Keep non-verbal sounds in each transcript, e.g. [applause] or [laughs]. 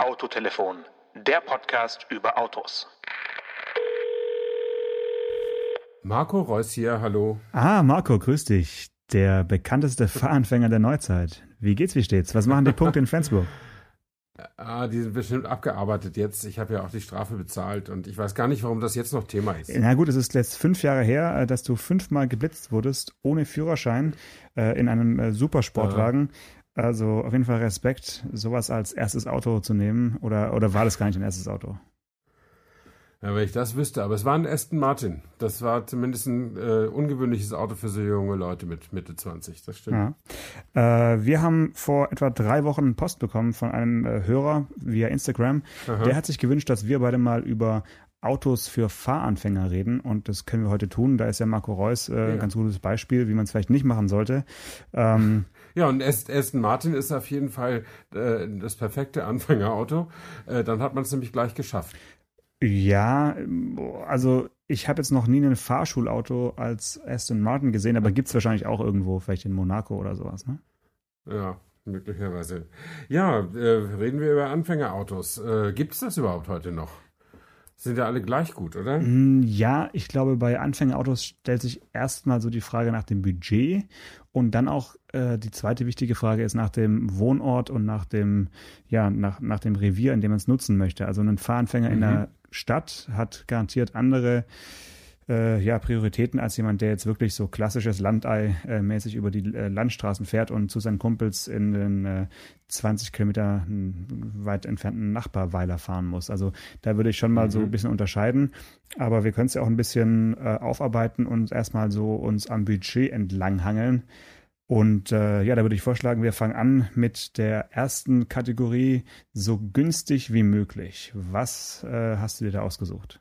Autotelefon, der Podcast über Autos. Marco Reus hier, hallo. Ah, Marco, grüß dich. Der bekannteste Fahranfänger der Neuzeit. Wie geht's, wie steht's? Was machen die Punkte in Flensburg? [laughs] Ah, die sind bestimmt abgearbeitet jetzt. Ich habe ja auch die Strafe bezahlt und ich weiß gar nicht, warum das jetzt noch Thema ist. Na gut, es ist jetzt fünf Jahre her, äh, dass du fünfmal geblitzt wurdest, ohne Führerschein, äh, in einem äh, Supersportwagen. Also auf jeden Fall Respekt, sowas als erstes Auto zu nehmen. Oder, oder war das gar nicht dein erstes Auto? Ja, wenn ich das wüsste. Aber es war ein Aston Martin. Das war zumindest ein äh, ungewöhnliches Auto für so junge Leute mit Mitte 20. Das stimmt. Ja. Äh, wir haben vor etwa drei Wochen Post bekommen von einem äh, Hörer via Instagram. Aha. Der hat sich gewünscht, dass wir beide mal über Autos für Fahranfänger reden und das können wir heute tun. Da ist ja Marco Reus äh, Ja. ein ganz gutes Beispiel, wie man es vielleicht nicht machen sollte. Ähm, [laughs] Ja, und Ast- Aston Martin ist auf jeden Fall äh, das perfekte Anfängerauto. Äh, dann hat man es nämlich gleich geschafft. ja, also ich habe jetzt noch nie ein Fahrschulauto als Aston Martin gesehen, aber gibt's wahrscheinlich auch irgendwo, vielleicht in Monaco oder sowas. Ne? Ja, möglicherweise. Ja, äh, reden wir über Anfängerautos. Äh, Gibt es das überhaupt heute noch? Sind ja alle gleich gut, oder? Mm, Ja, ich glaube, bei Anfängerautos stellt sich erstmal so die Frage nach dem Budget und dann auch äh, die zweite wichtige Frage ist nach dem Wohnort und nach dem, ja, nach, nach dem Revier, in dem man es nutzen möchte. Also ein Fahranfänger in Mhm. der Stadt hat garantiert andere äh, ja, Prioritäten als jemand, der jetzt wirklich so klassisches Landei-mäßig über die äh, Landstraßen fährt und zu seinen Kumpels in den äh, 20 Kilometer hm, weit entfernten Nachbarweiler fahren muss. Also da würde ich schon mal so Mhm. ein bisschen unterscheiden. Aber wir können es ja auch ein bisschen äh, aufarbeiten und erstmal so uns am Budget entlanghangeln. Und äh, ja, da würde ich vorschlagen, wir fangen an mit der ersten Kategorie, so günstig wie möglich. Was äh, hast du dir da ausgesucht?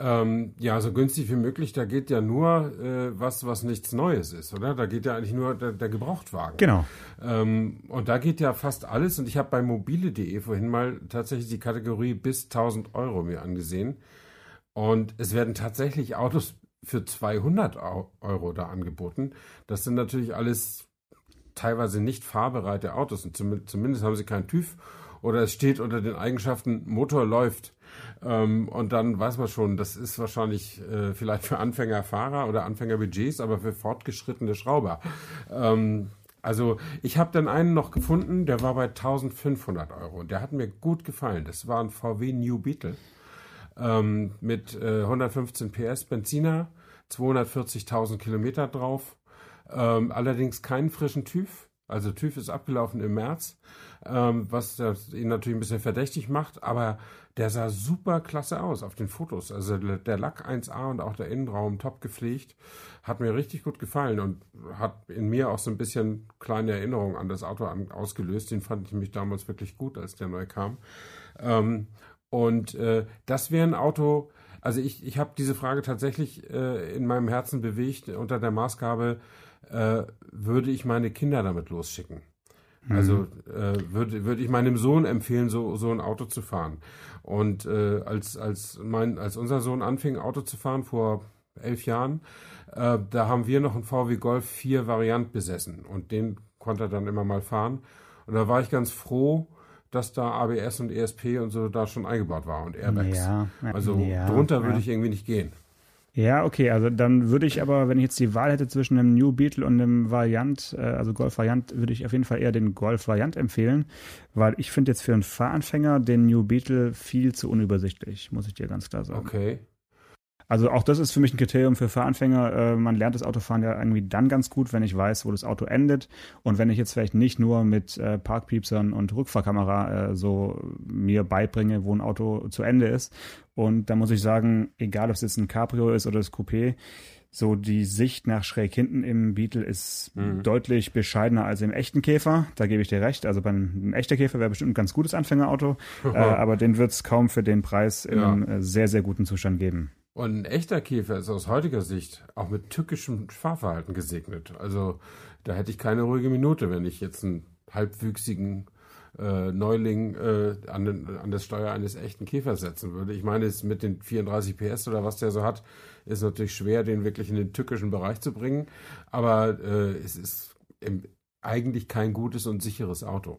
Ähm, ja, so günstig wie möglich, da geht ja nur äh, was, was nichts Neues ist, oder? Da geht ja eigentlich nur der, der Gebrauchtwagen. Genau. Ähm, und da geht ja fast alles. Und ich habe bei mobile.de vorhin mal tatsächlich die Kategorie bis 1000 Euro mir angesehen. Und es werden tatsächlich Autos für 200 Au- Euro da angeboten. Das sind natürlich alles teilweise nicht fahrbereite Autos. Und zum, zumindest haben sie keinen TÜV oder es steht unter den Eigenschaften Motor läuft. Ähm, und dann weiß man schon, das ist wahrscheinlich äh, vielleicht für Anfängerfahrer oder Anfängerbudgets, aber für fortgeschrittene Schrauber. Ähm, also ich habe dann einen noch gefunden, der war bei 1500 Euro und der hat mir gut gefallen. Das war ein VW New Beetle ähm, mit äh, 115 PS Benziner, 240.000 Kilometer drauf, ähm, allerdings keinen frischen TÜV. Also TÜV ist abgelaufen im März, ähm, was ihn natürlich ein bisschen verdächtig macht, aber der sah super klasse aus auf den Fotos. Also der Lack 1A und auch der Innenraum top gepflegt. Hat mir richtig gut gefallen und hat in mir auch so ein bisschen kleine Erinnerungen an das Auto ausgelöst. Den fand ich mich damals wirklich gut, als der neu kam. Ähm, und äh, das wäre ein Auto, also ich, ich habe diese Frage tatsächlich äh, in meinem Herzen bewegt unter der Maßgabe, äh, würde ich meine Kinder damit losschicken? Also äh, würde würde ich meinem Sohn empfehlen, so so ein Auto zu fahren. Und äh, als als mein als unser Sohn anfing Auto zu fahren vor elf Jahren, äh, da haben wir noch einen VW Golf 4 Variant besessen und den konnte er dann immer mal fahren. Und da war ich ganz froh, dass da ABS und ESP und so da schon eingebaut war und Airbags. Ja, Also ja, drunter würde ja. ich irgendwie nicht gehen. Ja, okay, also dann würde ich aber, wenn ich jetzt die Wahl hätte zwischen einem New Beetle und einem Variant, äh, also Golf Variant, würde ich auf jeden Fall eher den Golf Variant empfehlen, weil ich finde jetzt für einen Fahranfänger den New Beetle viel zu unübersichtlich, muss ich dir ganz klar sagen. Okay. Also auch das ist für mich ein Kriterium für Fahranfänger. Äh, man lernt das Autofahren ja irgendwie dann ganz gut, wenn ich weiß, wo das Auto endet. Und wenn ich jetzt vielleicht nicht nur mit äh, Parkpiepsern und Rückfahrkamera äh, so mir beibringe, wo ein Auto zu Ende ist. Und da muss ich sagen, egal ob es jetzt ein Cabrio ist oder das Coupé, so die Sicht nach schräg hinten im Beetle ist Mhm. deutlich bescheidener als im echten Käfer. Da gebe ich dir recht. Also beim ein echter Käfer wäre bestimmt ein ganz gutes Anfängerauto, [laughs] äh, aber den wird es kaum für den Preis in Ja. äh, sehr, sehr guten Zustand geben. Und ein echter Käfer ist aus heutiger Sicht auch mit tückischem Fahrverhalten gesegnet. Also da hätte ich keine ruhige Minute, wenn ich jetzt einen halbwüchsigen äh, Neuling äh, an, den, an das Steuer eines echten Käfers setzen würde. Ich meine, es mit den 34 PS oder was der so hat, ist natürlich schwer, den wirklich in den tückischen Bereich zu bringen. Aber äh, es ist im, eigentlich kein gutes und sicheres Auto.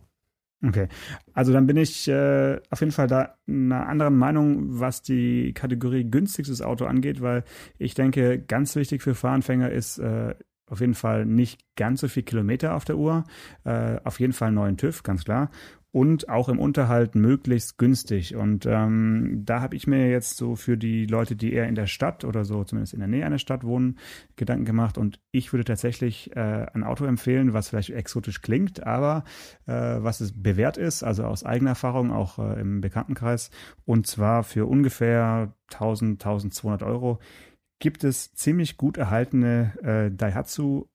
Okay, also dann bin ich äh, auf jeden Fall da einer anderen Meinung, was die Kategorie günstigstes Auto angeht, weil ich denke, ganz wichtig für Fahranfänger ist äh, auf jeden Fall nicht ganz so viel Kilometer auf der Uhr, äh, auf jeden Fall neuen TÜV, ganz klar und auch im Unterhalt möglichst günstig. Und ähm, da habe ich mir jetzt so für die Leute, die eher in der Stadt oder so zumindest in der Nähe einer Stadt wohnen, Gedanken gemacht. Und ich würde tatsächlich äh, ein Auto empfehlen, was vielleicht exotisch klingt, aber äh, was es bewährt ist, also aus eigener Erfahrung, auch äh, im Bekanntenkreis. Und zwar für ungefähr 1000, 1200 Euro gibt es ziemlich gut erhaltene äh, Daihatsu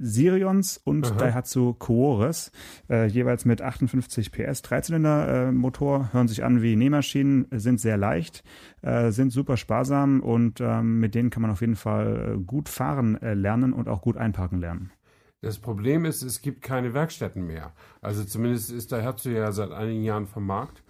Sirions und Aha. Daihatsu Koores, äh, jeweils mit 58 PS, Dreizylinder-Motor, äh, hören sich an wie Nähmaschinen, sind sehr leicht, äh, sind super sparsam und ähm, mit denen kann man auf jeden Fall äh, gut fahren äh, lernen und auch gut einparken lernen. Das Problem ist, es gibt keine Werkstätten mehr. Also zumindest ist Daihatsu ja seit einigen Jahren vom Markt.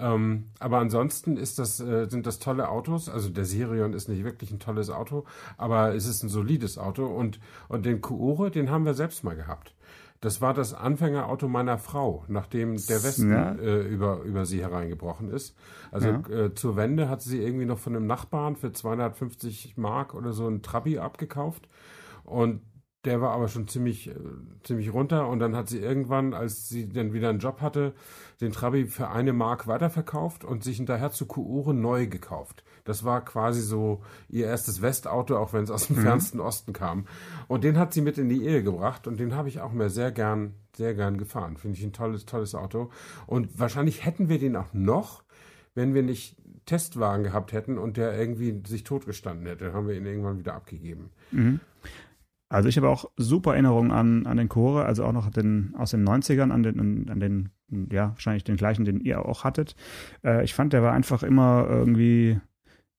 Ähm, aber ansonsten ist das, äh, sind das tolle Autos. Also der Sirion ist nicht wirklich ein tolles Auto, aber es ist ein solides Auto. Und, und den Kuore, den haben wir selbst mal gehabt. Das war das Anfängerauto meiner Frau, nachdem der Westen ja. äh, über, über sie hereingebrochen ist. Also ja. äh, zur Wende hat sie irgendwie noch von einem Nachbarn für 250 Mark oder so ein Trabi abgekauft. Und der war aber schon ziemlich, äh, ziemlich runter und dann hat sie irgendwann, als sie dann wieder einen Job hatte, den Trabi für eine Mark weiterverkauft und sich hinterher zu Kuore neu gekauft. Das war quasi so ihr erstes Westauto, auch wenn es aus dem mhm. fernsten Osten kam. Und den hat sie mit in die Ehe gebracht und den habe ich auch mehr sehr gern, sehr gern gefahren. Finde ich ein tolles, tolles Auto. Und wahrscheinlich hätten wir den auch noch, wenn wir nicht Testwagen gehabt hätten und der irgendwie sich totgestanden hätte. Dann haben wir ihn irgendwann wieder abgegeben. Mhm. Also ich habe auch super Erinnerungen an, an den Chore, also auch noch den, aus den 90ern, an den, an den, ja, wahrscheinlich den gleichen, den ihr auch hattet. Äh, ich fand, der war einfach immer irgendwie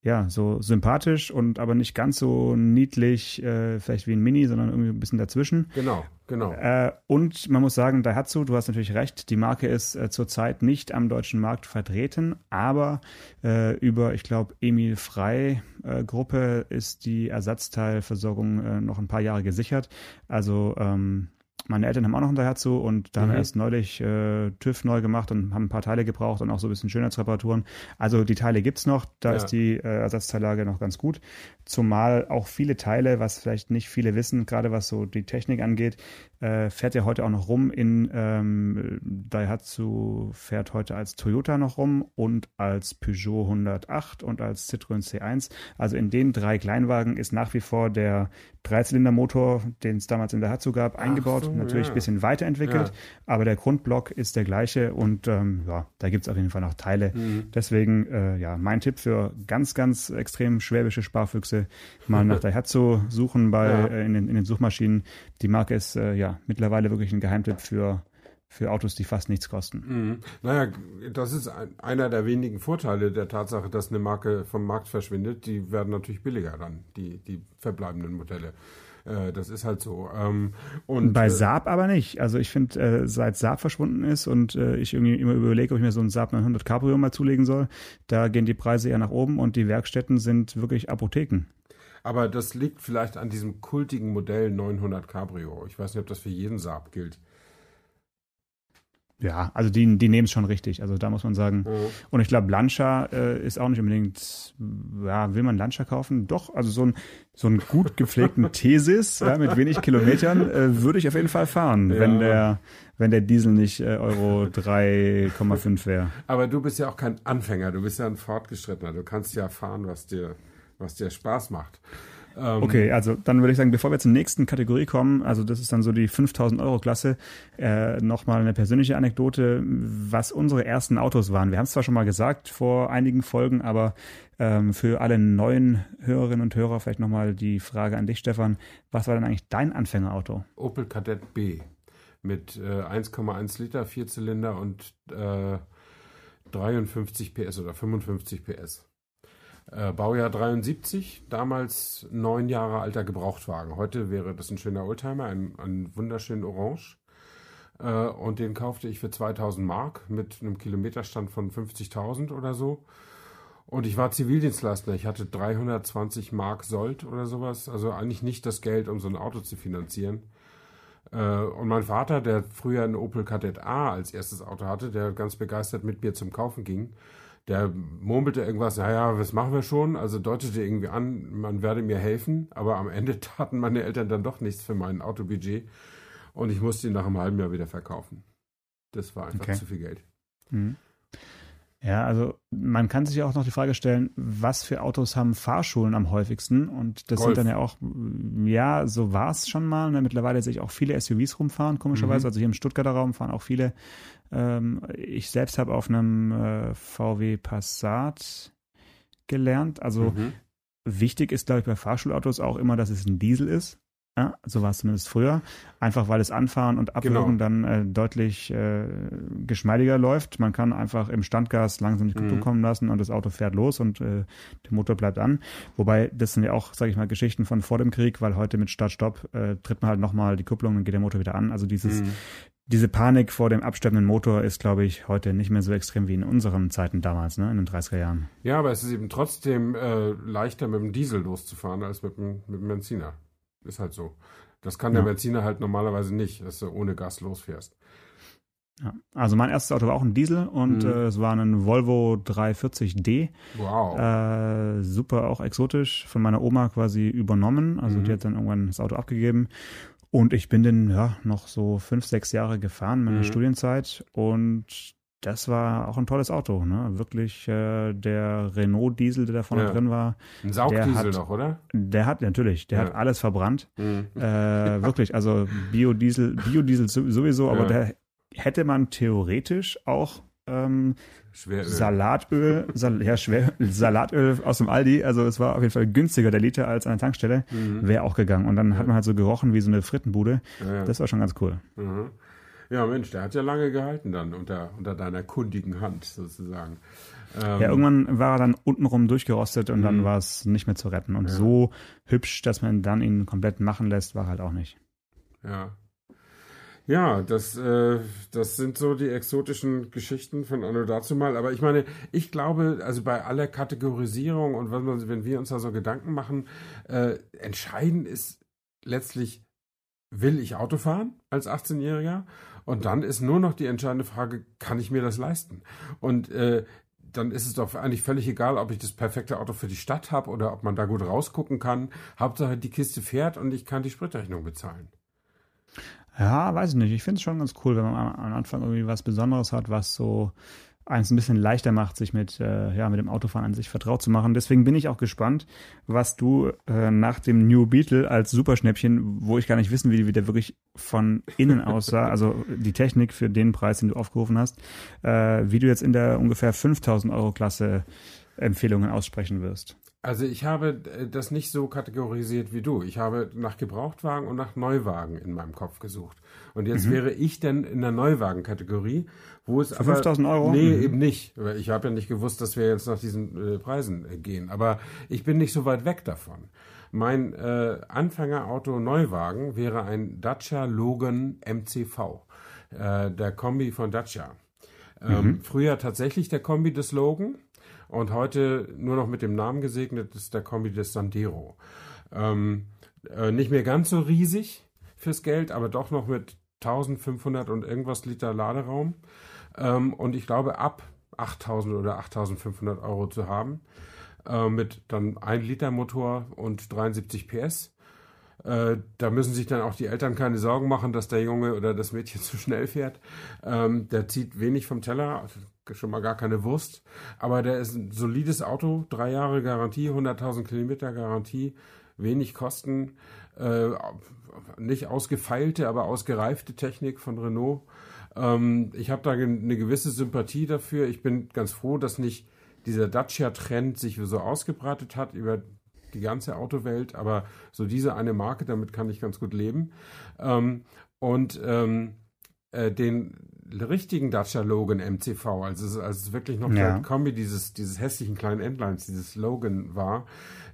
ja, so sympathisch und aber nicht ganz so niedlich, äh, vielleicht wie ein Mini, sondern irgendwie ein bisschen dazwischen. Genau, genau. Äh, und man muss sagen, Daihatsu, du hast natürlich recht, die Marke ist äh, zurzeit nicht am deutschen Markt vertreten, aber äh, über, ich glaube, Emil Frei äh, Gruppe ist die Ersatzteilversorgung äh, noch ein paar Jahre gesichert. Also ähm, meine Eltern haben auch noch ein Daihatsu und da mhm. haben wir erst neulich äh, TÜV neu gemacht und haben ein paar Teile gebraucht und auch so ein bisschen Schönheitsreparaturen. Also die Teile gibt es noch, da ja. ist die äh, Ersatzteillage noch ganz gut. Zumal auch viele Teile, was vielleicht nicht viele wissen, gerade was so die Technik angeht, äh, fährt ja heute auch noch rum in ähm, Daihatsu fährt heute als Toyota noch rum und als Peugeot 108 und als Citroën C1. Also in den drei Kleinwagen ist nach wie vor der Dreizylindermotor, den es damals in Daihatsu gab, Ach eingebaut. So, Natürlich ja. ein bisschen weiterentwickelt, ja. aber der Grundblock ist der gleiche und ähm, ja, da gibt es auf jeden Fall noch Teile. Mhm. Deswegen, äh, ja, mein Tipp für ganz, ganz extrem schwäbische Sparfüchse, mal nach [laughs] Daihatsu suchen bei, ja. äh, in, den, in den Suchmaschinen. Die Marke ist äh, ja mittlerweile wirklich ein Geheimtipp für für Autos, die fast nichts kosten. Mhm. Naja, das ist ein, einer der wenigen Vorteile der Tatsache, dass eine Marke vom Markt verschwindet. Die werden natürlich billiger dann, die, die verbleibenden Modelle. Äh, das ist halt so. Ähm, und, Bei äh, Saab aber nicht. Also ich finde, äh, seit Saab verschwunden ist und äh, ich irgendwie immer überlege, ob ich mir so ein Saab 900 Cabrio mal zulegen soll, da gehen die Preise eher nach oben und die Werkstätten sind wirklich Apotheken. Aber das liegt vielleicht an diesem kultigen Modell 900 Cabrio. Ich weiß nicht, ob das für jeden Saab gilt. Ja, also die, die nehmen es schon richtig. Also da muss man sagen. Mhm. Und ich glaube, Lancia äh, ist auch nicht unbedingt, ja, will man Lancia kaufen? Doch, also so ein, so einen gut gepflegten [laughs] Thesis ja, mit wenig Kilometern äh, würde ich auf jeden Fall fahren, ja. wenn der wenn der Diesel nicht äh, Euro 3,5 wäre. Aber du bist ja auch kein Anfänger, du bist ja ein Fortgeschrittener. Du kannst ja fahren, was dir was dir Spaß macht. Ähm, okay, also dann würde ich sagen, bevor wir zur nächsten Kategorie kommen, also das ist dann so die 5000 Euro Klasse, äh, nochmal eine persönliche Anekdote, was unsere ersten Autos waren. Wir haben es zwar schon mal gesagt vor einigen Folgen, aber ähm, für alle neuen Hörerinnen und Hörer vielleicht nochmal die Frage an dich, Stefan. Was war denn eigentlich dein Anfängerauto? Opel Kadett B mit äh, 1,1 Liter, Vierzylinder und äh, 53 PS oder 55 PS. Äh, Baujahr 73, damals neun Jahre alter Gebrauchtwagen. Heute wäre das ein schöner Oldtimer, ein, ein wunderschönen Orange. Äh, und den kaufte ich für 2000 Mark mit einem Kilometerstand von 50.000 oder so. Und ich war Zivildienstleister. Ich hatte 320 Mark Sold oder sowas. Also eigentlich nicht das Geld, um so ein Auto zu finanzieren. Äh, und mein Vater, der früher einen Opel Kadett A als erstes Auto hatte, der ganz begeistert mit mir zum Kaufen ging, der murmelte irgendwas, naja, was machen wir schon? Also deutete irgendwie an, man werde mir helfen, aber am Ende [laughs] taten meine Eltern dann doch nichts für mein Autobudget und ich musste ihn nach einem halben Jahr wieder verkaufen. Das war einfach okay. zu viel Geld. Mhm. Ja, also man kann sich ja auch noch die Frage stellen, was für Autos haben Fahrschulen am häufigsten? Und das Golf. sind dann ja auch, ja, so war es schon mal. Ne? Mittlerweile sehe ich auch viele SUVs rumfahren, komischerweise. Mhm. Also hier im Stuttgarter Raum fahren auch viele. Ähm, ich selbst habe auf einem äh, VW Passat gelernt. Also mhm. wichtig ist, glaube ich, bei Fahrschulautos auch immer, dass es ein Diesel ist. Ja, so war es zumindest früher. Einfach weil es Anfahren und Abwürgen genau. dann äh, deutlich äh, geschmeidiger läuft. Man kann einfach im Standgas langsam die Kupplung mhm. kommen lassen und das Auto fährt los und äh, der Motor bleibt an. Wobei, das sind ja auch, sage ich mal, Geschichten von vor dem Krieg, weil heute mit Start-Stopp äh, tritt man halt nochmal die Kupplung und geht der Motor wieder an. Also dieses, mhm. diese Panik vor dem absterbenden Motor ist, glaube ich, heute nicht mehr so extrem wie in unseren Zeiten damals, ne, in den 30er Jahren. Ja, aber es ist eben trotzdem äh, leichter mit dem Diesel loszufahren als mit dem, mit dem Benziner. Ist halt so. Das kann der Benziner halt normalerweise nicht, dass du ohne Gas losfährst. Ja. Also mein erstes Auto war auch ein Diesel und mhm. äh, es war ein Volvo 340D. Wow. Äh, super, auch exotisch, von meiner Oma quasi übernommen. Also mhm. die hat dann irgendwann das Auto abgegeben. Und ich bin den ja noch so fünf, sechs Jahre gefahren in meiner mhm. Studienzeit und das war auch ein tolles Auto, ne? Wirklich äh, der Renault Diesel, der da vorne ja. drin war. Ein Saugdiesel noch, oder? Der hat natürlich, der ja. hat alles verbrannt. Mhm. Äh, wirklich, also Biodiesel, Biodiesel sowieso, aber ja. der hätte man theoretisch auch ähm, Schweröl. Salatöl, Sal ja, Schwer, [laughs] Salatöl aus dem Aldi, also es war auf jeden Fall günstiger der Liter als an der Tankstelle, mhm. wäre auch gegangen. Und dann hat man halt so gerochen wie so eine Frittenbude. Das war schon ganz cool. Mhm. Ja, Mensch, der hat ja lange gehalten dann unter, unter deiner kundigen Hand sozusagen. Ähm, ja, irgendwann war er dann untenrum durchgerostet und dann mhm. war es nicht mehr zu retten. Und ja. so hübsch, dass man dann ihn komplett machen lässt, war halt auch nicht. Ja. Ja, das, äh, das sind so die exotischen Geschichten von Anno dazu mal. Aber ich meine, ich glaube, also bei aller Kategorisierung und wenn, man, wenn wir uns da so Gedanken machen, äh, entscheidend ist letztlich, will ich Auto fahren als 18-Jähriger? Und dann ist nur noch die entscheidende Frage, kann ich mir das leisten? Und äh, dann ist es doch eigentlich völlig egal, ob ich das perfekte Auto für die Stadt habe oder ob man da gut rausgucken kann. Hauptsache, die Kiste fährt und ich kann die Spritrechnung bezahlen. Ja, weiß ich nicht. Ich finde es schon ganz cool, wenn man am Anfang irgendwie was Besonderes hat, was so eins ein bisschen leichter macht, sich mit, äh, ja, mit dem Autofahren an sich vertraut zu machen. Deswegen bin ich auch gespannt, was du äh, nach dem New Beetle als Superschnäppchen, wo ich gar nicht wissen will, wie der wirklich von innen aussah, also die Technik für den Preis, den du aufgerufen hast, äh, wie du jetzt in der ungefähr 5000 Euro Klasse Empfehlungen aussprechen wirst. Also ich habe äh, das nicht so kategorisiert wie du. Ich habe nach Gebrauchtwagen und nach Neuwagen in meinem Kopf gesucht. Und jetzt mhm. wäre ich denn in der Neuwagenkategorie, wo es Für aber 5000 Euro? Nee, mhm. eben nicht. Ich habe ja nicht gewusst, dass wir jetzt nach diesen äh, Preisen äh, gehen. Aber ich bin nicht so weit weg davon. Mein äh, Anfängerauto Neuwagen wäre ein Dacia Logan MCV, äh, der Kombi von Dacia. Ähm, mhm. Früher tatsächlich der Kombi des Logan und heute nur noch mit dem Namen gesegnet ist der Kombi des Sandero. Ähm, äh, nicht mehr ganz so riesig fürs Geld, aber doch noch mit 1500 und irgendwas Liter Laderaum. Ähm, und ich glaube, ab 8000 oder 8500 Euro zu haben, äh, mit dann 1 Liter Motor und 73 PS. Äh, da müssen sich dann auch die Eltern keine Sorgen machen, dass der Junge oder das Mädchen [laughs] zu schnell fährt. Ähm, der zieht wenig vom Teller, schon mal gar keine Wurst. Aber der ist ein solides Auto, drei Jahre Garantie, 100.000 Kilometer Garantie, wenig Kosten, äh, nicht ausgefeilte, aber ausgereifte Technik von Renault. Ähm, ich habe da eine gewisse Sympathie dafür. Ich bin ganz froh, dass nicht dieser Dacia-Trend sich so ausgebreitet hat über die ganze Autowelt, aber so diese eine Marke, damit kann ich ganz gut leben. Ähm, und ähm, äh, den richtigen Dacia Logan MCV, also es, als es wirklich noch ja. Kombi dieses, dieses hässlichen kleinen Endlines, dieses Logan war,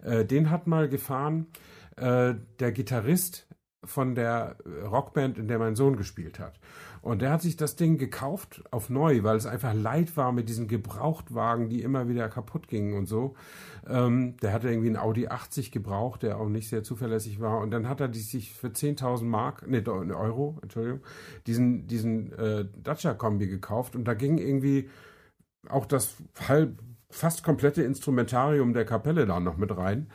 äh, den hat mal gefahren äh, der Gitarrist von der Rockband, in der mein Sohn gespielt hat. Und der hat sich das Ding gekauft auf neu, weil es einfach leid war mit diesen Gebrauchtwagen, die immer wieder kaputt gingen und so. Ähm, der hatte irgendwie einen Audi 80 gebraucht, der auch nicht sehr zuverlässig war. Und dann hat er die sich für 10.000 Mark, nee, Euro, Entschuldigung, diesen, diesen äh, Dacia-Kombi gekauft. Und da ging irgendwie auch das halb, fast komplette Instrumentarium der Kapelle da noch mit rein.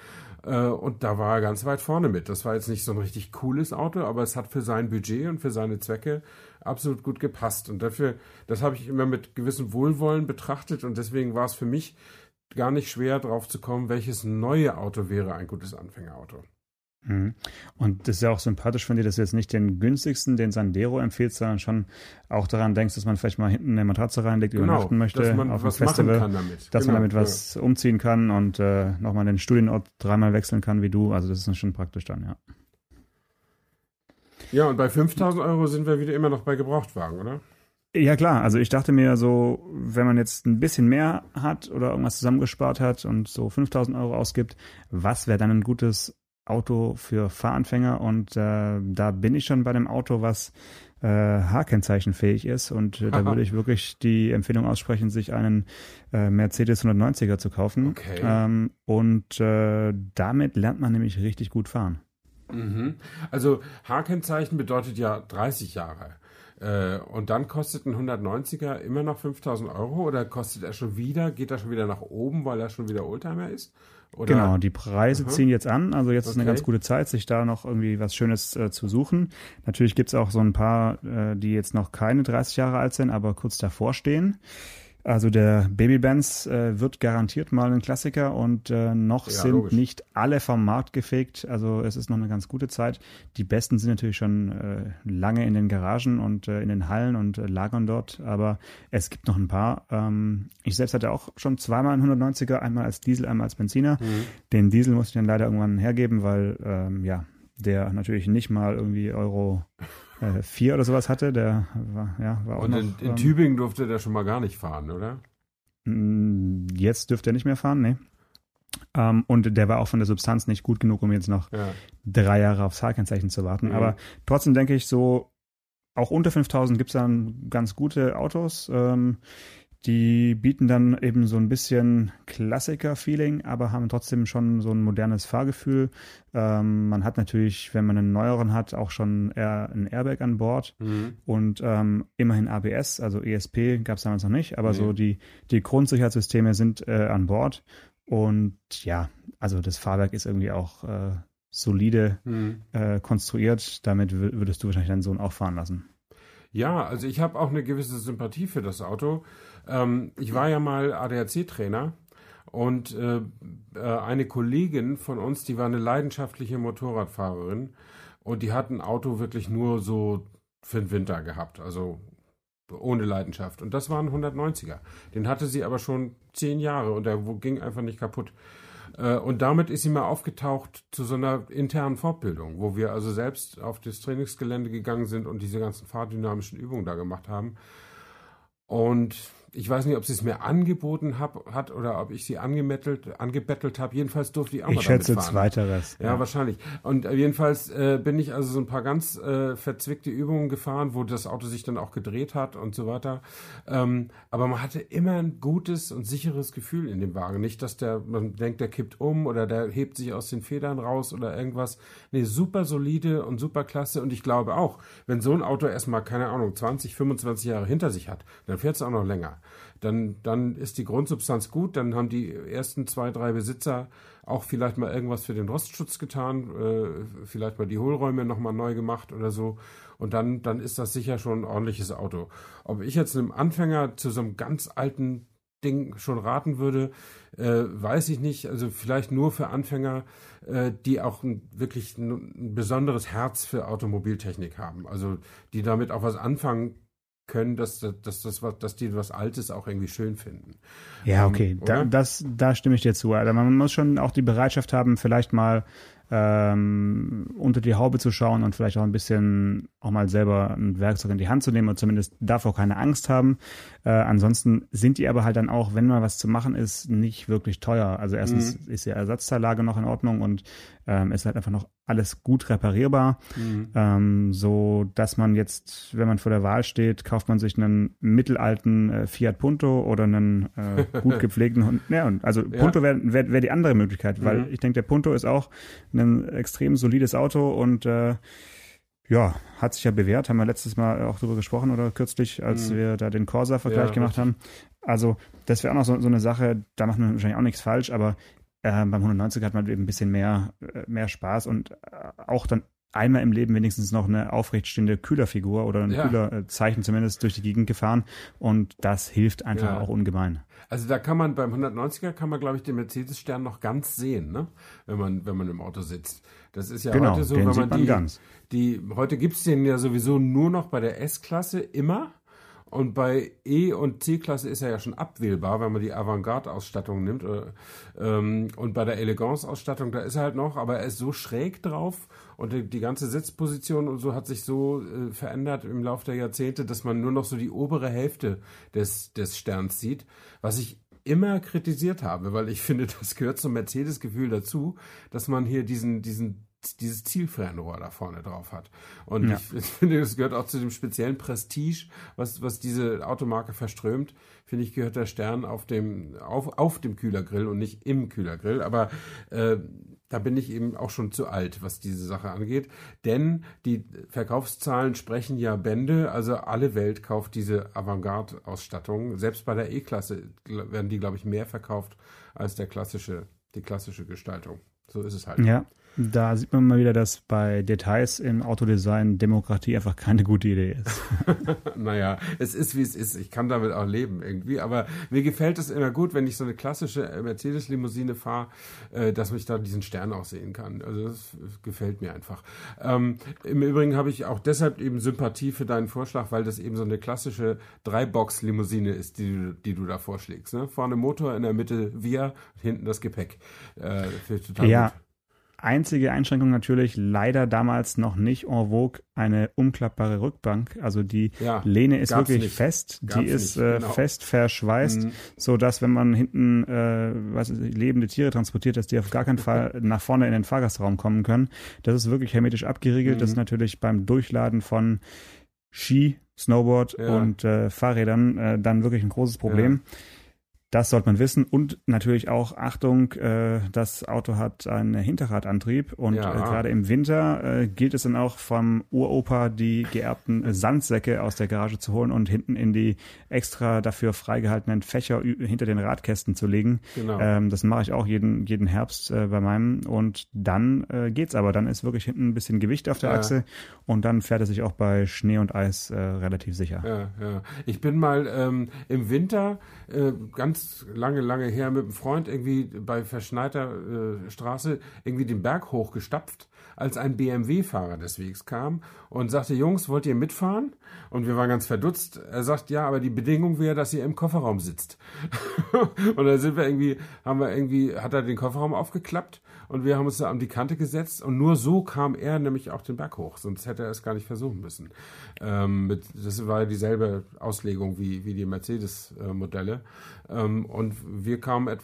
Äh, und da war er ganz weit vorne mit. Das war jetzt nicht so ein richtig cooles Auto, aber es hat für sein Budget und für seine Zwecke absolut gut gepasst. Und dafür, das habe ich immer mit gewissem Wohlwollen betrachtet und deswegen war es für mich gar nicht schwer drauf zu kommen, welches neue Auto wäre ein gutes Anfängerauto. Mhm. Und das ist ja auch sympathisch von dir, dass du jetzt nicht den günstigsten, den Sandero empfiehlst, sondern schon auch daran denkst, dass man vielleicht mal hinten eine Matratze reinlegt, genau, übernachten möchte dass man auf was dem Festival, machen kann damit. dass genau, man damit was ja. umziehen kann und äh, nochmal den Studienort dreimal wechseln kann wie du. Also das ist schon praktisch dann, ja. Ja, und bei 5000 Euro sind wir wieder immer noch bei Gebrauchtwagen, oder? Ja klar, also ich dachte mir so, wenn man jetzt ein bisschen mehr hat oder irgendwas zusammengespart hat und so 5000 Euro ausgibt, was wäre dann ein gutes Auto für Fahranfänger und äh, da bin ich schon bei dem Auto, was äh, H-Kennzeichenfähig ist und äh, da würde ich wirklich die Empfehlung aussprechen, sich einen äh, Mercedes 190er zu kaufen. Okay. Ähm, und äh, damit lernt man nämlich richtig gut fahren. Mhm. Also H-Kennzeichen bedeutet ja 30 Jahre. Äh, und dann kostet ein 190er immer noch 5000 Euro oder kostet er schon wieder, geht er schon wieder nach oben, weil er schon wieder Oldtimer ist? Oder? Genau, die Preise Aha. ziehen jetzt an. Also jetzt okay. ist eine ganz gute Zeit, sich da noch irgendwie was Schönes äh, zu suchen. Natürlich gibt's auch so ein paar, äh, die jetzt noch keine 30 Jahre alt sind, aber kurz davor stehen. Also der Baby Benz äh, wird garantiert mal ein Klassiker und äh, noch ja, sind logisch. nicht alle vom Markt gefegt. Also es ist noch eine ganz gute Zeit. Die besten sind natürlich schon äh, lange in den Garagen und äh, in den Hallen und äh, lagern dort, aber es gibt noch ein paar. Ähm, ich selbst hatte auch schon zweimal einen 190er, einmal als Diesel, einmal als Benziner. Mhm. Den Diesel musste ich dann leider irgendwann hergeben, weil ähm, ja, der natürlich nicht mal irgendwie Euro äh, 4 oder sowas hatte. Der war, ja, war auch Und noch, in, in ähm, Tübingen durfte der schon mal gar nicht fahren, oder? Mm, Jetzt dürfte er nicht mehr fahren, nee. Ähm, und der war auch von der Substanz nicht gut genug, um jetzt noch Ja. drei Jahre aufs H-Kennzeichen zu warten. Mhm. Aber trotzdem denke ich so, auch unter 5000 gibt es dann ganz gute Autos. Ähm, die bieten dann eben so ein bisschen Klassiker-Feeling, aber haben trotzdem schon so ein modernes Fahrgefühl. Ähm, man hat natürlich, wenn man einen neueren hat, auch schon eher ein Airbag an Bord Mhm. und ähm, immerhin ABS, also ESP gab es damals noch nicht, aber Nee. so die, die Grundsicherheitssysteme sind äh, an Bord. Und ja, also das Fahrwerk ist irgendwie auch äh, solide Mhm. äh, konstruiert. Damit wür- würdest du wahrscheinlich deinen Sohn auch fahren lassen. Ja, also ich habe auch eine gewisse Sympathie für das Auto. Ähm, ich war ja mal ADAC-Trainer und äh, äh, eine Kollegin von uns, die war eine leidenschaftliche Motorradfahrerin und die hat ein Auto wirklich nur so für den Winter gehabt, also ohne Leidenschaft. Und das war ein 190er. Den hatte sie aber schon zehn Jahre und der ging einfach nicht kaputt. Äh, Und damit ist sie mal aufgetaucht zu so einer internen Fortbildung, wo wir also selbst auf das Trainingsgelände gegangen sind und diese ganzen fahrdynamischen Übungen da gemacht haben. Und ich weiß nicht, ob sie es mir angeboten hab, hat oder ob ich sie angemettelt, angebettelt habe. Jedenfalls durfte ich auch mal Ich schätze damit fahren. zweiteres. Ja, wahrscheinlich. Und äh, jedenfalls äh, bin ich also so ein paar ganz äh, verzwickte Übungen gefahren, wo das Auto sich dann auch gedreht hat und so weiter. Ähm, aber man hatte immer ein gutes und sicheres Gefühl in dem Wagen. Nicht, dass der, man denkt, der kippt um oder der hebt sich aus den Federn raus oder irgendwas. Nee, super solide und super klasse. Und ich glaube auch, wenn so ein Auto erstmal, keine Ahnung, 20, 25 Jahre hinter sich hat, dann fährt es auch noch länger. Dann, dann ist die Grundsubstanz gut, dann haben die ersten zwei, drei Besitzer auch vielleicht mal irgendwas für den Rostschutz getan, äh, vielleicht mal die Hohlräume nochmal neu gemacht oder so. Und dann, dann ist das sicher schon ein ordentliches Auto. Ob ich jetzt einem Anfänger zu so einem ganz alten Ding schon raten würde, äh, weiß ich nicht. Also vielleicht nur für Anfänger, äh, die auch ein, wirklich ein, ein besonderes Herz für Automobiltechnik haben. Also die damit auch was anfangen können, dass, dass, dass, dass die was Altes auch irgendwie schön finden. Ja, Ähm, okay, da, oder? das, da stimme ich dir zu. Also man muss schon auch die Bereitschaft haben, vielleicht mal ähm, unter die Haube zu schauen und vielleicht auch ein bisschen auch mal selber ein Werkzeug in die Hand zu nehmen und zumindest davor keine Angst haben. Äh, ansonsten sind die aber halt dann auch, wenn mal was zu machen ist, nicht wirklich teuer. Also erstens mhm. ist die Ersatzteillage noch in Ordnung und ähm, ist halt einfach noch alles gut reparierbar, mhm. ähm, so dass man jetzt, wenn man vor der Wahl steht, kauft man sich einen mittelalten äh, Fiat Punto oder einen äh, gut [laughs] gepflegten Hund. Ja, und also Punto ja. wäre wär, wär die andere Möglichkeit, weil mhm. ich denke, der Punto ist auch ein extrem solides Auto und äh, ja, hat sich ja bewährt, haben wir letztes Mal auch darüber gesprochen oder kürzlich, als mhm. wir da den Corsa-Vergleich ja, gemacht richtig. haben. Also, das wäre auch noch so, so, eine Sache, da macht man wahrscheinlich auch nichts falsch, aber äh, beim 190 hat man eben ein bisschen mehr, äh, mehr Spaß und äh, auch dann einmal im Leben wenigstens noch eine aufrechtstehende Kühlerfigur oder ein ja. Kühlerzeichen zumindest durch die Gegend gefahren und das hilft einfach ja. auch ungemein. Also da kann man beim 190er kann man glaube ich den Mercedes Stern noch ganz sehen, ne? Wenn man wenn man im Auto sitzt. Das ist ja genau, heute so, wenn man, man die, ganz. die heute gibt's den ja sowieso nur noch bei der S-Klasse immer. Und bei E- und C-Klasse ist er ja schon abwählbar, wenn man die Avantgarde-Ausstattung nimmt. Ähm, und bei der Elegance-Ausstattung, da ist er halt noch, aber er ist so schräg drauf und die, ganze Sitzposition und so hat sich so äh, verändert im Laufe der Jahrzehnte, dass man nur noch so die obere Hälfte des, des Sterns sieht, was ich immer kritisiert habe, weil ich [laughs] finde, das gehört zum Mercedes-Gefühl dazu, dass man hier diesen, diesen dieses Zielfernrohr da vorne drauf hat. Und ja. ich, ich, [laughs] finde, das gehört auch zu dem speziellen Prestige, was, was diese Automarke verströmt. Finde ich, gehört der Stern auf dem, auf, auf dem Kühlergrill und nicht im Kühlergrill. Aber äh, da bin ich eben auch schon zu alt, was diese Sache angeht. Denn die Verkaufszahlen sprechen ja Bände. Also alle Welt kauft diese Avantgarde-Ausstattung. Selbst bei der E-Klasse werden die, glaube ich, mehr verkauft als der klassische, die klassische Gestaltung. So ist es halt. Ja. Da sieht man mal wieder, dass bei Details im Autodesign Demokratie einfach keine gute Idee ist. [laughs] [laughs] naja, es ist wie es ist. Ich kann damit auch leben irgendwie. Aber mir gefällt es immer gut, wenn ich so eine klassische Mercedes-Limousine fahre, äh, dass ich da diesen Stern auch sehen kann. Also das gefällt mir einfach. Ähm, Im Übrigen habe ich auch deshalb eben Sympathie für deinen Vorschlag, weil das eben so eine klassische Dreibox-Limousine ist, die, die du da vorschlägst. Ne? Vorne Motor, in der Mitte Wir, hinten das Gepäck. Äh, ja. Gut. Einzige Einschränkung natürlich leider damals noch nicht en vogue eine umklappbare Rückbank. Also die ja, Lehne ist wirklich nicht. fest, gab's die ist äh, genau. fest verschweißt, mhm. so dass wenn man hinten äh, was ist, lebende Tiere transportiert, dass die auf gar keinen Fall [laughs] nach vorne in den Fahrgastraum kommen können. Das ist wirklich hermetisch abgeriegelt. Mhm. Das ist natürlich beim Durchladen von Ski, Snowboard ja. und äh, Fahrrädern äh, dann wirklich ein großes Problem. Ja. Das sollte man wissen und natürlich auch Achtung, äh, das Auto hat einen Hinterradantrieb und ja. äh, gerade im Winter äh, gilt es dann auch vom Uropa die geerbten Sandsäcke aus der Garage zu holen und hinten in die extra dafür freigehaltenen Fächer hinter den Radkästen zu legen. Genau. Ähm, das mache ich auch jeden jeden Herbst äh, bei meinem und dann äh, geht's aber, dann ist wirklich hinten ein bisschen Gewicht auf der ja. Achse und dann fährt er sich auch bei Schnee und Eis äh, relativ sicher. Ja, ja. Ich bin mal ähm, im Winter äh, lange, lange her mit einem Freund irgendwie bei verschneiter äh, Straße irgendwie den Berg hochgestapft, als ein BMW-Fahrer des Wegs kam und sagte, Jungs, wollt ihr mitfahren? Und wir waren ganz verdutzt. Er sagt, ja, aber die Bedingung wäre, dass ihr im Kofferraum sitzt. [laughs] und dann sind wir irgendwie, haben wir irgendwie, hat er den Kofferraum aufgeklappt und wir haben uns da an die Kante gesetzt und nur so kam er nämlich auch den Berg hoch, sonst hätte er es gar nicht versuchen müssen. Ähm, mit, das war dieselbe Auslegung wie, wie die Mercedes-Modelle. Ähm, und wir kamen, äh,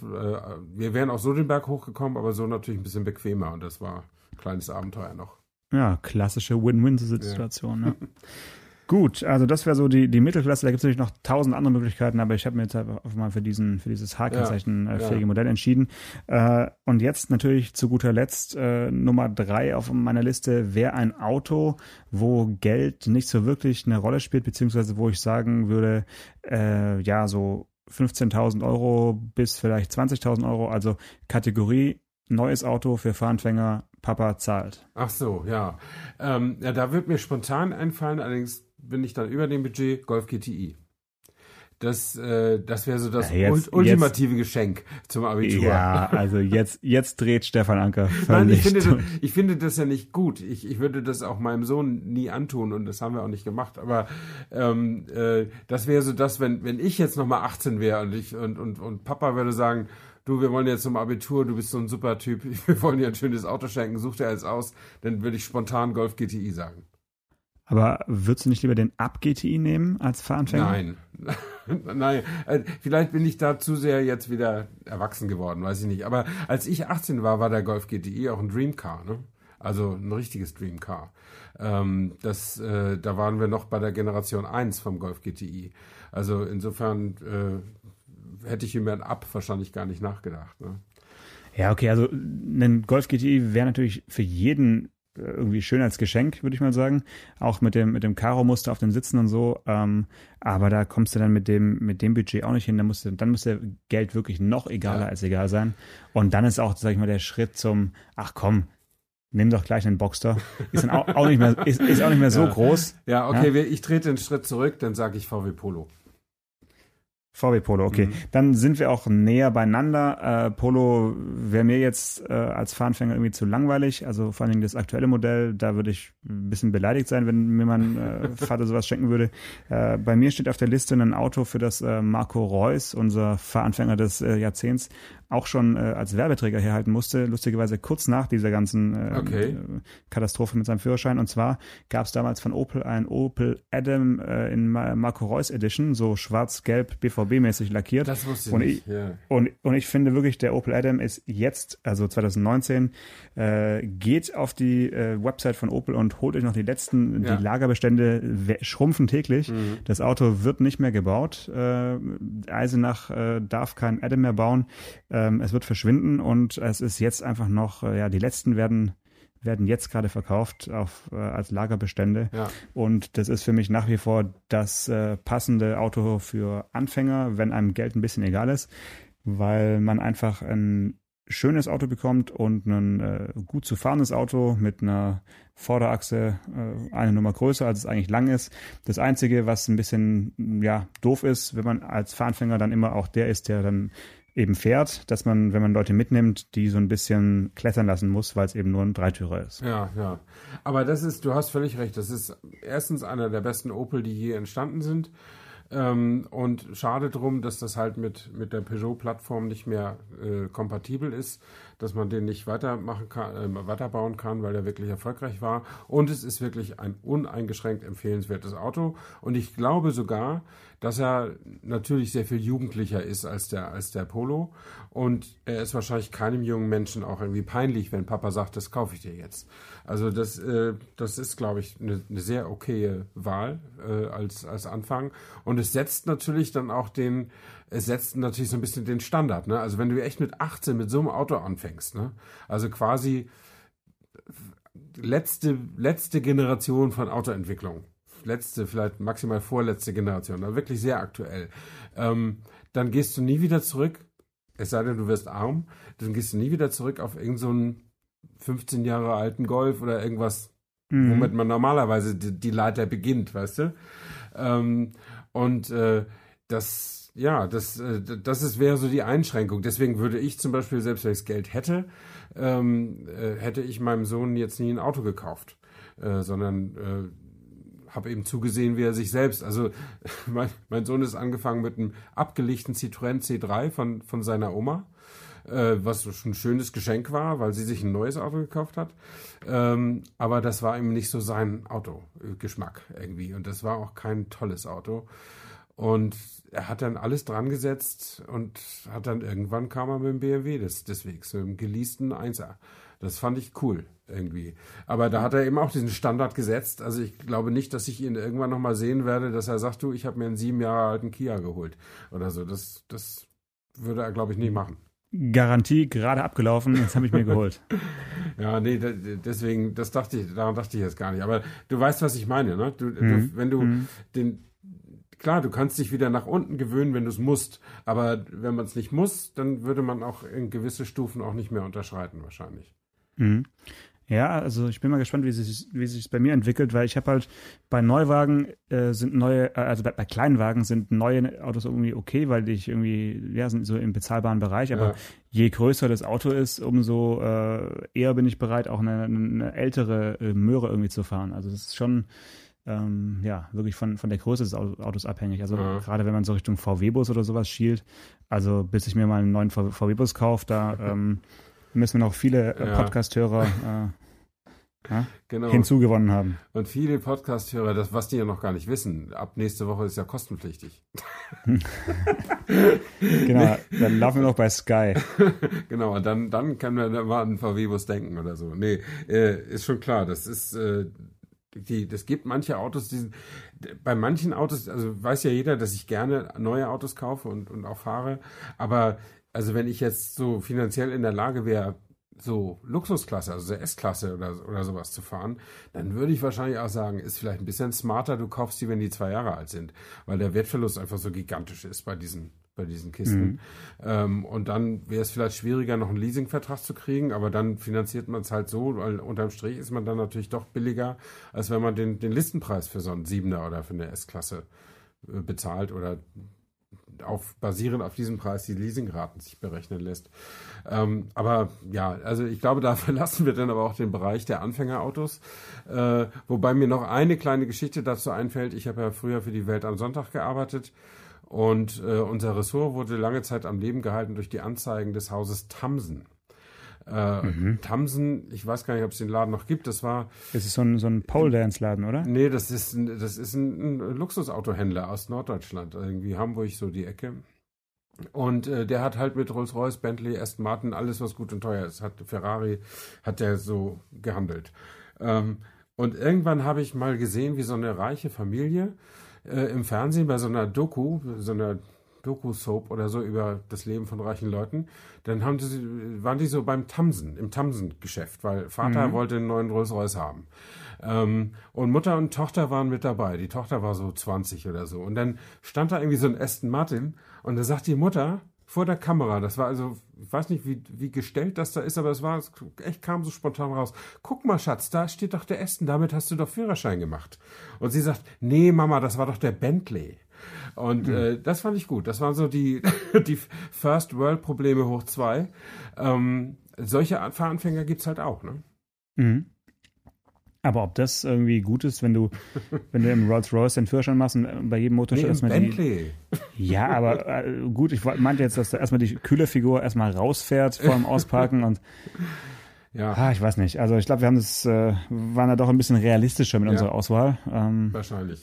wir wären auch so den Berg hochgekommen, aber so natürlich ein bisschen bequemer und das war ein kleines Abenteuer noch. Ja, klassische Win-Win-Situation. Ja. Ne? [laughs] [laughs] Gut, also das wäre so die, die Mittelklasse. Da gibt es natürlich noch tausend andere Möglichkeiten, aber ich habe mir jetzt einfach mal für diesen für dieses H-Kennzeichen-fähige ja, ja. Modell entschieden. Äh, und jetzt natürlich zu guter Letzt äh, Nummer drei auf meiner Liste wäre ein Auto, wo Geld nicht so wirklich eine Rolle spielt, beziehungsweise wo ich sagen würde, äh, ja, so 15.000 Euro bis vielleicht 20.000 Euro, also Kategorie neues Auto für Fahranfänger, Papa zahlt. Ach so, ja. Ähm, ja, da wird mir spontan einfallen, allerdings bin ich dann über dem Budget Golf GTI. Das, äh, das wäre so das ja, jetzt, ultimative jetzt, Geschenk zum Abitur. Ja, also jetzt, jetzt dreht Stefan Anker [laughs] Nein, ich finde, das, ich finde das ja nicht gut. Ich, ich würde das auch meinem Sohn nie antun und das haben wir auch nicht gemacht. Aber ähm, äh, das wäre so das, wenn, wenn ich jetzt nochmal 18 wäre und ich und, und, und Papa würde sagen, du, wir wollen jetzt zum Abitur, du bist so ein super Typ, [laughs] wir wollen dir ein schönes Auto schenken, such dir eins aus, dann würde ich spontan Golf GTI sagen. Aber würdest du nicht lieber den Up GTI nehmen als Fahranfänger? Nein. [laughs] Nein, äh, vielleicht bin ich da zu sehr jetzt wieder erwachsen geworden, weiß ich nicht. Aber als ich 18 war, war der Golf GTI auch ein Dreamcar, ne? Also ein richtiges Dreamcar. Ähm, das, äh, da waren wir noch bei der Generation 1 vom Golf GTI. Also insofern äh, hätte ich über ein Up wahrscheinlich gar nicht nachgedacht. Ne? Ja, okay, also ein Golf GTI wäre natürlich für jeden irgendwie schön als Geschenk, würde ich mal sagen. Auch mit dem, mit dem Karo-Muster auf den Sitzen und so. Ähm, aber da kommst du dann mit dem, mit dem Budget auch nicht hin. Dann muss, dann der Geld wirklich noch egaler ja. als egal sein. Und dann ist auch, sag ich mal, der Schritt zum, ach komm, nimm doch gleich einen Boxster. Ist dann auch, auch nicht mehr, ist, ist auch nicht mehr so ja. groß. Ja, okay, ja? ich trete den Schritt zurück, dann sage ich VW Polo. VW Polo, okay. Mhm. Dann sind wir auch näher beieinander. Äh, Polo wäre mir jetzt äh, als Fahranfänger irgendwie zu langweilig. Also vor allen Dingen das aktuelle Modell, da würde ich ein bisschen beleidigt sein, wenn mir mein äh, Vater sowas schenken würde. Äh, bei mir steht auf der Liste ein Auto, für das äh, Marco Reus, unser Fahranfänger des äh, Jahrzehnts, auch schon als Werbeträger herhalten musste, lustigerweise kurz nach dieser ganzen äh, okay. Katastrophe mit seinem Führerschein. Und zwar gab es damals von Opel ein Opel Adam in Marco Reus Edition, so schwarz-gelb BVB-mäßig lackiert. Das wusste ich und nicht. Ich, ja. und, und ich finde wirklich, der Opel Adam ist jetzt, also 2019, äh, geht auf die äh, Website von Opel und holt euch noch die letzten, ja. die Lagerbestände schrumpfen täglich. Mhm. Das Auto wird nicht mehr gebaut. Äh, Eisenach äh, darf kein Adam mehr bauen. Ähm, es wird verschwinden und es ist jetzt einfach noch, äh, ja, die letzten werden werden jetzt gerade verkauft auf, äh, als Lagerbestände. Ja. Und das ist für mich nach wie vor das äh, passende Auto für Anfänger, wenn einem Geld ein bisschen egal ist, weil man einfach ein schönes Auto bekommt und ein äh, gut zu fahrendes Auto mit einer Vorderachse äh, eine Nummer größer, als es eigentlich lang ist. Das Einzige, was ein bisschen ja doof ist, wenn man als Fahranfänger dann immer auch der ist, der dann eben fährt, dass man, wenn man Leute mitnimmt, die so ein bisschen klettern lassen muss, weil es eben nur ein Dreitürer ist. Ja, ja. Aber das ist, du hast völlig recht, das ist erstens einer der besten Opel, die je entstanden sind. Ähm, und schade drum, dass das halt mit, mit der Peugeot-Plattform nicht mehr äh, kompatibel ist, dass man den nicht weitermachen kann, äh, weiterbauen kann, weil der wirklich erfolgreich war. Und es ist wirklich ein uneingeschränkt empfehlenswertes Auto. Und ich glaube sogar, dass er natürlich sehr viel jugendlicher ist als der, als der Polo. Und er ist wahrscheinlich keinem jungen Menschen auch irgendwie peinlich, wenn Papa sagt, das kaufe ich dir jetzt. Also das, äh, das ist, glaube ich, eine, eine sehr okaye Wahl äh, als, als Anfang. Und es setzt natürlich dann auch den, es setzt natürlich so ein bisschen den Standard. Ne? Also wenn du echt mit 18 mit so einem Auto anfängst, ne? also quasi letzte, letzte Generation von Autoentwicklung letzte, vielleicht maximal vorletzte Generation, aber wirklich sehr aktuell, ähm, dann gehst du nie wieder zurück, es sei denn, du wirst arm, dann gehst du nie wieder zurück auf irgendeinen so 15 Jahre alten Golf oder irgendwas, mhm. womit man normalerweise die, die, Leiter beginnt, weißt du? Ähm, und äh, das, ja, das, äh, das ist, wäre so die Einschränkung. Deswegen würde ich zum Beispiel, selbst wenn ich das Geld hätte, ähm, äh, hätte ich meinem Sohn jetzt nie ein Auto gekauft, äh, sondern äh, habe eben zugesehen, wie er sich selbst, also [laughs] mein, mein, Sohn ist angefangen mit einem abgelichten Citroën C3 von, von seiner Oma, äh, was schon ein schönes Geschenk war, weil sie sich ein neues Auto gekauft hat. Ähm, aber das war ihm nicht so sein Autogeschmack irgendwie und das war auch kein tolles Auto. Und er hat dann alles dran gesetzt und hat dann irgendwann kam er mit dem BMW des, des Wegs, mit dem geleasten Einser. Das fand ich cool irgendwie. Aber da hat er eben auch diesen Standard gesetzt. Also ich glaube nicht, dass ich ihn irgendwann nochmal sehen werde, dass er sagt, du, ich habe mir einen sieben Jahre alten Kia geholt oder so. Das, das würde er, glaube ich, nicht machen. Garantie gerade abgelaufen, das habe ich mir geholt. [laughs] ja, nee, deswegen, das dachte ich, daran dachte ich jetzt gar nicht. Aber du weißt, was ich meine, ne? Du, mhm. du, wenn du mhm. den, klar, du kannst dich wieder nach unten gewöhnen, wenn du es musst. Aber wenn man es nicht muss, dann würde man auch in gewisse Stufen auch nicht mehr unterschreiten, wahrscheinlich. Mhm. Ja, also ich bin mal gespannt, wie sich wie sich bei mir entwickelt, weil ich habe halt bei Neuwagen äh, sind neue, äh, also bei, bei Kleinwagen sind neue Autos irgendwie okay, weil ich irgendwie ja sind so im bezahlbaren Bereich. Aber ja. je größer das Auto ist, umso äh, eher bin ich bereit, auch eine, eine ältere äh, Möhre irgendwie zu fahren. Also das ist schon ähm, ja wirklich von von der Größe des Autos abhängig. Also ja. gerade wenn man so Richtung VW-Bus oder sowas schielt, also bis ich mir mal einen neuen VW-Bus kaufe, da ähm, müssen wir noch viele äh, Podcast-Hörer [laughs] äh, ja, Genau. hinzugewonnen haben. Und viele Podcast-Hörer, das, was die ja noch gar nicht wissen, ab nächste Woche ist ja kostenpflichtig. [laughs] Genau, dann laufen wir noch bei Sky. [laughs] genau, und dann, dann kann man mal an VW-Bus denken oder so. Nee, äh, ist schon klar, das ist, äh, die, das gibt manche Autos, die bei manchen Autos, also weiß ja jeder, dass ich gerne neue Autos kaufe und, und auch fahre, aber also wenn ich jetzt so finanziell in der Lage wäre, so Luxusklasse, also S-Klasse oder, oder sowas zu fahren, dann würde ich wahrscheinlich auch sagen, ist vielleicht ein bisschen smarter, du kaufst die, wenn die zwei Jahre alt sind, weil der Wertverlust einfach so gigantisch ist bei diesen, bei diesen Kisten. Ähm, und dann wäre es vielleicht schwieriger, noch einen Leasingvertrag zu kriegen, aber dann finanziert man es halt so, weil unterm Strich ist man dann natürlich doch billiger, als wenn man den, den Listenpreis für so einen Siebener oder für eine S-Klasse äh, bezahlt oder auf, basierend auf diesem Preis die Leasingraten sich berechnen lässt. Ähm, aber ja, also ich glaube, [laughs] da verlassen wir dann aber auch den Bereich der Anfängerautos. Äh, wobei mir noch eine kleine Geschichte dazu einfällt. Ich habe ja früher für die Welt am Sonntag gearbeitet und äh, unser Ressort wurde lange Zeit am Leben gehalten durch die Anzeigen des Hauses Tamsen. Äh, Tamsen, ich weiß gar nicht, ob es den Laden noch gibt. Das war Das ist so ein, so ein Pole-Dance-Laden, oder? Nee, das ist, ein- das ist ein, ein Luxusautohändler aus Norddeutschland, irgendwie Hamburg so die Ecke. Und äh, der hat halt mit Rolls-Royce, Bentley, Aston Martin, alles was gut und teuer ist, hat Ferrari, hat der so gehandelt. Ähm, und irgendwann habe ich mal gesehen, wie so eine reiche Familie äh, im Fernsehen bei so einer Doku, so einer Doku-Soap oder so über das Leben von reichen Leuten, dann haben die, waren die so beim Tamsen, im Tamsen-Geschäft, weil Vater wollte einen neuen Rolls-Royce haben. Ähm, und Mutter und Tochter waren mit dabei. Die Tochter war so 20 oder so. Und dann stand da irgendwie so ein Aston Martin und da sagt die Mutter vor der Kamera, das war also, ich weiß nicht, wie, wie gestellt das da ist, aber es war, echt kam so spontan raus. Guck mal, Schatz, da steht doch der Aston, damit hast du doch Führerschein gemacht. Und sie sagt, nee, Mama, das war doch der Bentley. Und äh, das fand ich gut. Das waren so die, [laughs] die First World Probleme hoch zwei. Ähm, solche Fahranfänger gibt's halt auch, ne? Mhm. Aber ob das irgendwie gut ist, wenn du, wenn du im Rolls-Royce den Führerschein machst und äh, bei jedem Motor Nee, erstmal die. Bentley. Ja, aber äh, gut, ich meinte jetzt, dass da erstmal die Kühlerfigur erstmal rausfährt vor dem Ausparken und Ja, ah, ich weiß nicht. Also ich glaube, wir haben das, äh, waren da doch ein bisschen realistischer mit Ja. unserer Auswahl. Ähm, wahrscheinlich.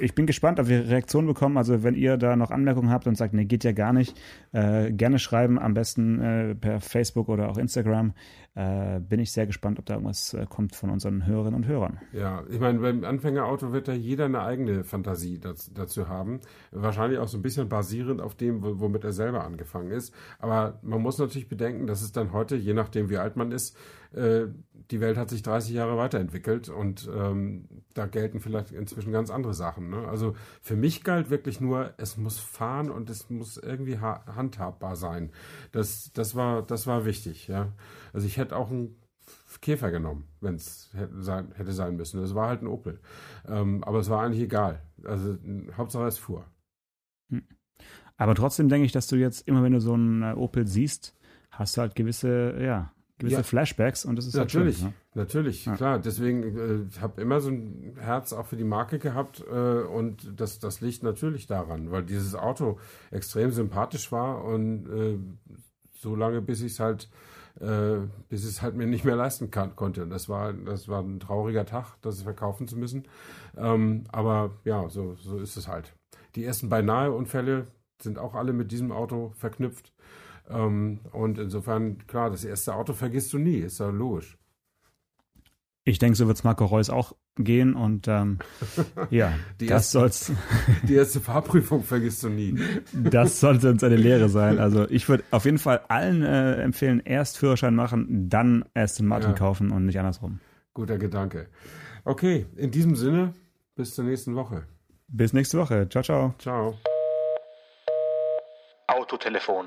Ich bin gespannt, ob wir Reaktionen bekommen. Also wenn ihr da noch Anmerkungen habt und sagt, nee, geht ja gar nicht, äh, gerne schreiben, am besten äh, per Facebook oder auch Instagram. Äh, bin ich sehr gespannt, ob da irgendwas äh, kommt von unseren Hörerinnen und Hörern. Ja, ich meine, beim Anfängerauto wird da jeder eine eigene Fantasie das, dazu haben. Wahrscheinlich auch so ein bisschen basierend auf dem, wo- womit er selber angefangen ist. Aber man muss natürlich bedenken, dass es dann heute, je nachdem wie alt man ist, äh, die Welt hat sich 30 Jahre weiterentwickelt und ähm, da gelten vielleicht inzwischen ganz andere Sachen. Ne? Also für mich galt wirklich nur, es muss fahren und es muss irgendwie ha handhabbar sein. Das, das, war, das war wichtig. Ja? Also ich hätte auch einen Käfer genommen, wenn es hätte sein, hätte sein müssen. Es war halt ein Opel. Ähm, aber es war eigentlich egal. Also Hauptsache es fuhr. Aber trotzdem denke ich, dass du jetzt immer, wenn du so einen äh, Opel siehst, hast du halt gewisse, ja, gewisse Ja. Flashbacks und das ist Natürlich, halt schön. Ne? natürlich, Ja. klar. Deswegen äh, ich habe immer so ein Herz auch für die Marke gehabt äh, und das, das liegt natürlich daran, weil dieses Auto extrem sympathisch war und äh, so lange, bis ich es halt, äh, bis ich es halt mir nicht mehr leisten kann, konnte. Und das war, das war ein trauriger Tag, das verkaufen zu müssen. Ähm, aber ja, so, so ist es halt. Die ersten beinahe Unfälle sind auch alle mit diesem Auto verknüpft. Ähm, und insofern, klar, das erste Auto vergisst du nie, ist ja logisch. Ich denke, so wird es Marco Reus auch gehen und ähm, [laughs] ja, Die das, soll's, [laughs] Die erste Fahrprüfung vergisst du nie. [laughs] das sollte uns eine Lehre sein. Also ich würde auf jeden Fall allen äh, empfehlen, erst Führerschein machen, dann erst den Martin Ja. kaufen und nicht andersrum. Guter Gedanke. Okay, in diesem Sinne, bis zur nächsten Woche. Bis nächste Woche. Ciao, ciao. Ciao. Autotelefon,